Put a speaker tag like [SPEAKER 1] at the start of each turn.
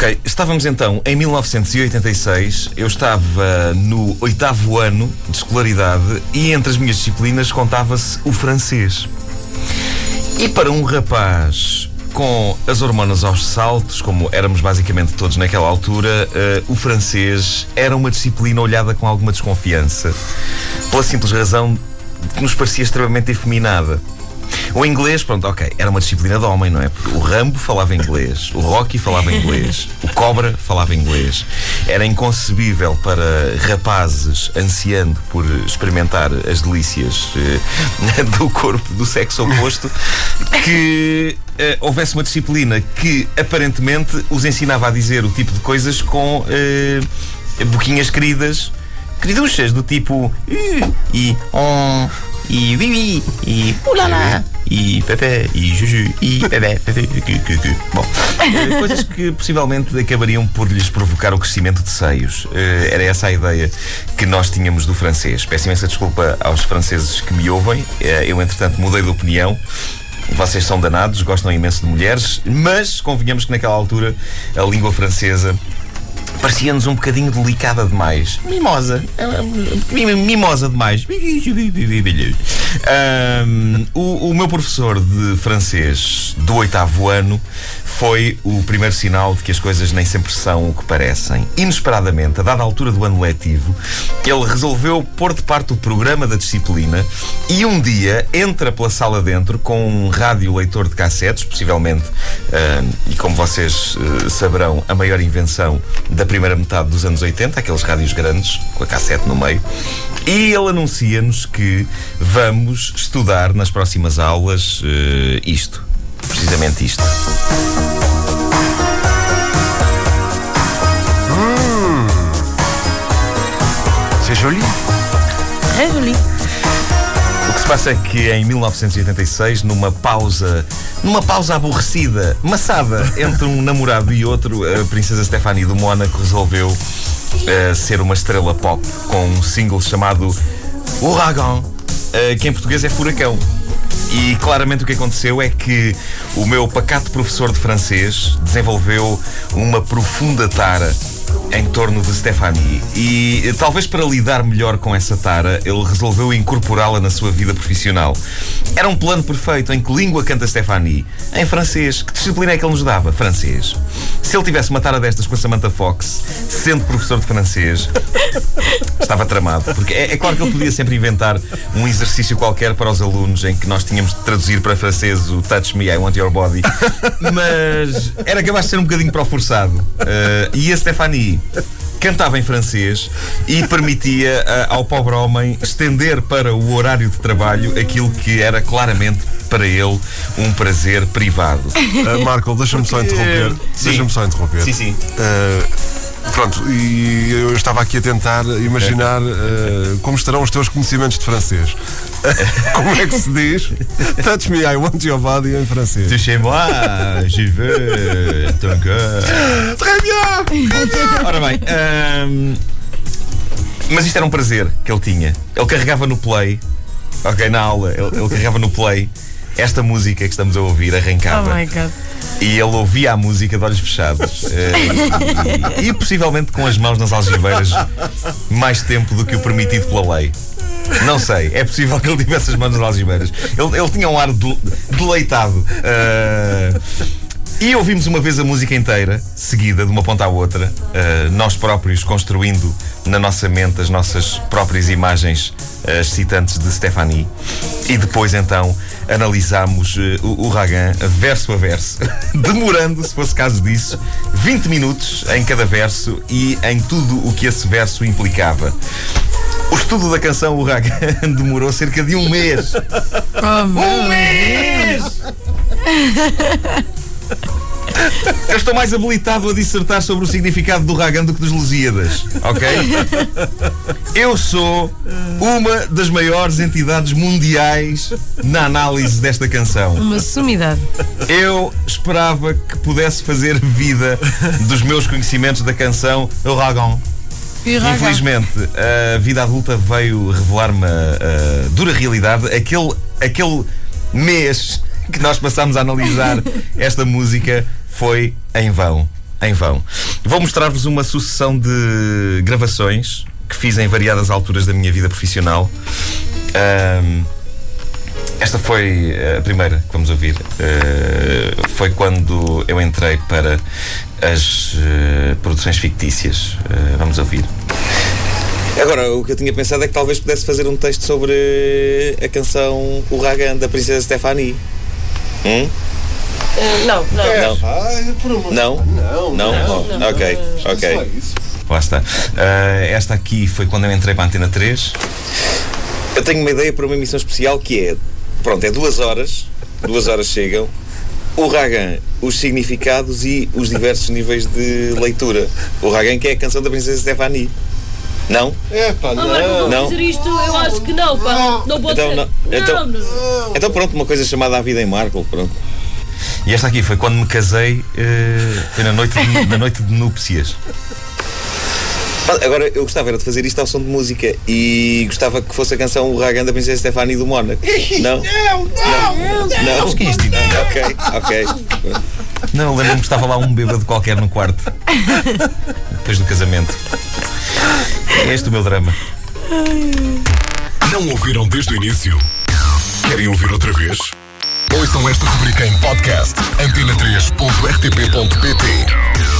[SPEAKER 1] Ok, estávamos então em 1986, eu estava no oitavo ano de escolaridade e entre as minhas disciplinas contava-se o francês. E para um rapaz com as hormonas aos saltos, como éramos basicamente todos naquela altura, uh, o francês era uma disciplina olhada com alguma desconfiança, pela simples razão de que nos parecia extremamente efeminada. O inglês, pronto, ok, era uma disciplina de homem, não é? Porque o Rambo falava inglês, o Rocky falava inglês, o Cobra falava inglês. Era inconcebível para rapazes ansiando por experimentar as delícias eh, do corpo do sexo oposto que eh, houvesse uma disciplina que aparentemente os ensinava a dizer o tipo de coisas com eh, boquinhas queridas, queriduchas, do tipo e on e Vivi, e Ulala, e Pepe, e Juju, e Pepe, Bom, coisas que possivelmente acabariam por lhes provocar o crescimento de seios. Eh, era essa a ideia que nós tínhamos do francês. Peço imensa desculpa aos franceses que me ouvem. Eh, eu, entretanto, mudei de opinião. Vocês são danados, gostam imenso de mulheres, mas convenhamos que naquela altura a língua francesa parecia-nos um bocadinho delicada demais. Mimosa. Mimosa demais. Um, o, o meu professor de francês do oitavo ano foi o primeiro sinal de que as coisas nem sempre são o que parecem. Inesperadamente, a dada altura do ano letivo, ele resolveu pôr de parte o programa da disciplina e um dia entra pela sala dentro com um rádio leitor de cassetes, possivelmente, e como vocês uh, saberão, a maior invenção da primeira metade dos anos 80, aqueles rádios grandes, com a cassete no meio. E ele anuncia-nos que vamos estudar nas próximas aulas uh, isto. Precisamente isto.
[SPEAKER 2] C'est joli.
[SPEAKER 3] Très joli.
[SPEAKER 1] Passa é que em 1986, numa pausa, numa pausa aborrecida, maçada entre um namorado e outro, a princesa Stephanie do Mónaco resolveu uh, ser uma estrela pop com um single chamado Ouragan, uh, que em português é furacão. E claramente o que aconteceu é que o meu pacato professor de francês desenvolveu uma profunda tara em torno de Stephanie. E talvez para lidar melhor com essa tara, ele resolveu incorporá-la na sua vida profissional. Era um plano perfeito. Em que língua canta Stephanie? Em francês. Que disciplina é que ele nos dava? Francês. Se ele tivesse uma tara destas com a Samantha Fox, sendo professor de francês, estava tramado. Porque é, é claro que ele podia sempre inventar um exercício qualquer para os alunos em que nós tínhamos de traduzir para francês o Touch Me, I Want Your Body. Mas era capaz de ser um bocadinho para o forçado. Uh, e a Stephanie cantava em francês e permitia uh, ao pobre homem estender para o horário de trabalho aquilo que era claramente para ele um prazer privado.
[SPEAKER 2] Uh, Marco, deixa-me só interromper. Deixa-me só interromper.
[SPEAKER 1] Sim, sim.
[SPEAKER 2] Uh, Pronto, e eu estava aqui a tentar imaginar uh, como estarão os teus conhecimentos de francês. como é que se diz? Touch me, I want your body em francês.
[SPEAKER 1] Touchez-moi, je veux ton cœur.
[SPEAKER 2] Très bien!
[SPEAKER 1] Ora bem, um, mas isto era um prazer que ele tinha. Ele carregava no play, ok, na aula, ele, ele carregava no play esta música que estamos a ouvir, arrancava.
[SPEAKER 3] Oh my God.
[SPEAKER 1] E ele ouvia a música de olhos fechados eh, e, e possivelmente com as mãos nas algibeiras mais tempo do que o permitido pela lei. Não sei, é possível que ele tivesse as mãos nas algibeiras. Ele, ele tinha um ar de, deleitado. Uh, e ouvimos uma vez a música inteira, seguida, de uma ponta à outra, uh, nós próprios construindo na nossa mente as nossas próprias imagens uh, excitantes de Stephanie. E depois, então, analisámos uh, o, o Ragan verso a verso, demorando, se fosse caso disso, 20 minutos em cada verso e em tudo o que esse verso implicava. O estudo da canção O Ragan demorou cerca de um mês.
[SPEAKER 3] Oh,
[SPEAKER 1] Um mês! Eu estou mais habilitado a dissertar sobre o significado do Ragan do que dos Lusíadas, ok? Eu sou uma das maiores entidades mundiais na análise desta canção.
[SPEAKER 3] Uma sumidade.
[SPEAKER 1] Eu esperava que pudesse fazer vida dos meus conhecimentos da canção O Ragan. Infelizmente, a vida adulta veio revelar-me a, a dura realidade. Aquele, aquele mês que nós passámos a analisar esta música foi em vão. em vão. Vou mostrar-vos uma sucessão de gravações que fiz em variadas alturas da minha vida profissional. Ahm, esta foi a primeira que vamos ouvir. Uh, foi quando eu entrei para as uh, produções fictícias. Uh, vamos ouvir. Agora, o que eu tinha pensado é que talvez pudesse fazer um texto sobre a canção O Ragan da Princesa Stephanie. Hum?
[SPEAKER 3] Eh, não, não.
[SPEAKER 1] Não.
[SPEAKER 2] Ai, por amor
[SPEAKER 1] Não?
[SPEAKER 2] Não,
[SPEAKER 1] Não? Oh, ok, ok. Lá está. Ah, esta aqui foi quando eu entrei para a Antena 3. Eu tenho uma ideia para uma emissão especial que é. Pronto, é duas horas. Duas horas chegam. O Ragan, os significados e os diversos níveis de leitura. O Ragan que é a canção da Princesa Stephanie. Não?
[SPEAKER 2] É pá,
[SPEAKER 4] Ah, Marco,
[SPEAKER 2] não.
[SPEAKER 4] vou
[SPEAKER 1] Não.
[SPEAKER 4] dizer isto, eu acho que não, pá. Não pode
[SPEAKER 1] Então,
[SPEAKER 4] ser.
[SPEAKER 1] não. Então-
[SPEAKER 4] não, não.
[SPEAKER 1] Então pronto, uma coisa chamada A Vida em Marco, pronto. E esta aqui foi quando me casei, eh, foi na noite de, na noite de núpcias. Agora, eu gostava era de fazer isto ao som de música e gostava que fosse a canção O Ragan da Princesa Stephanie do Mónaco. Não?
[SPEAKER 2] Não, não.
[SPEAKER 1] Não,
[SPEAKER 2] Mas que é isto?
[SPEAKER 1] Ok, ok. Não, lembro-me que estava lá um bêbado qualquer no quarto. Depois do casamento. É este o meu drama.
[SPEAKER 5] Não ouviram desde o início? Querem ouvir outra vez? Ouçam esta rubrica em podcast antena3.rtp.pt